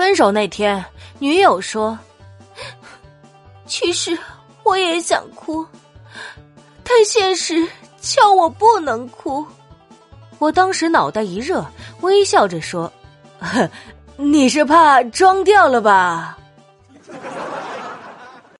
分手那天，女友说：“其实我也想哭，但现实叫我不能哭。”我当时脑袋一热，微笑着说：“ 你是怕装掉了吧？”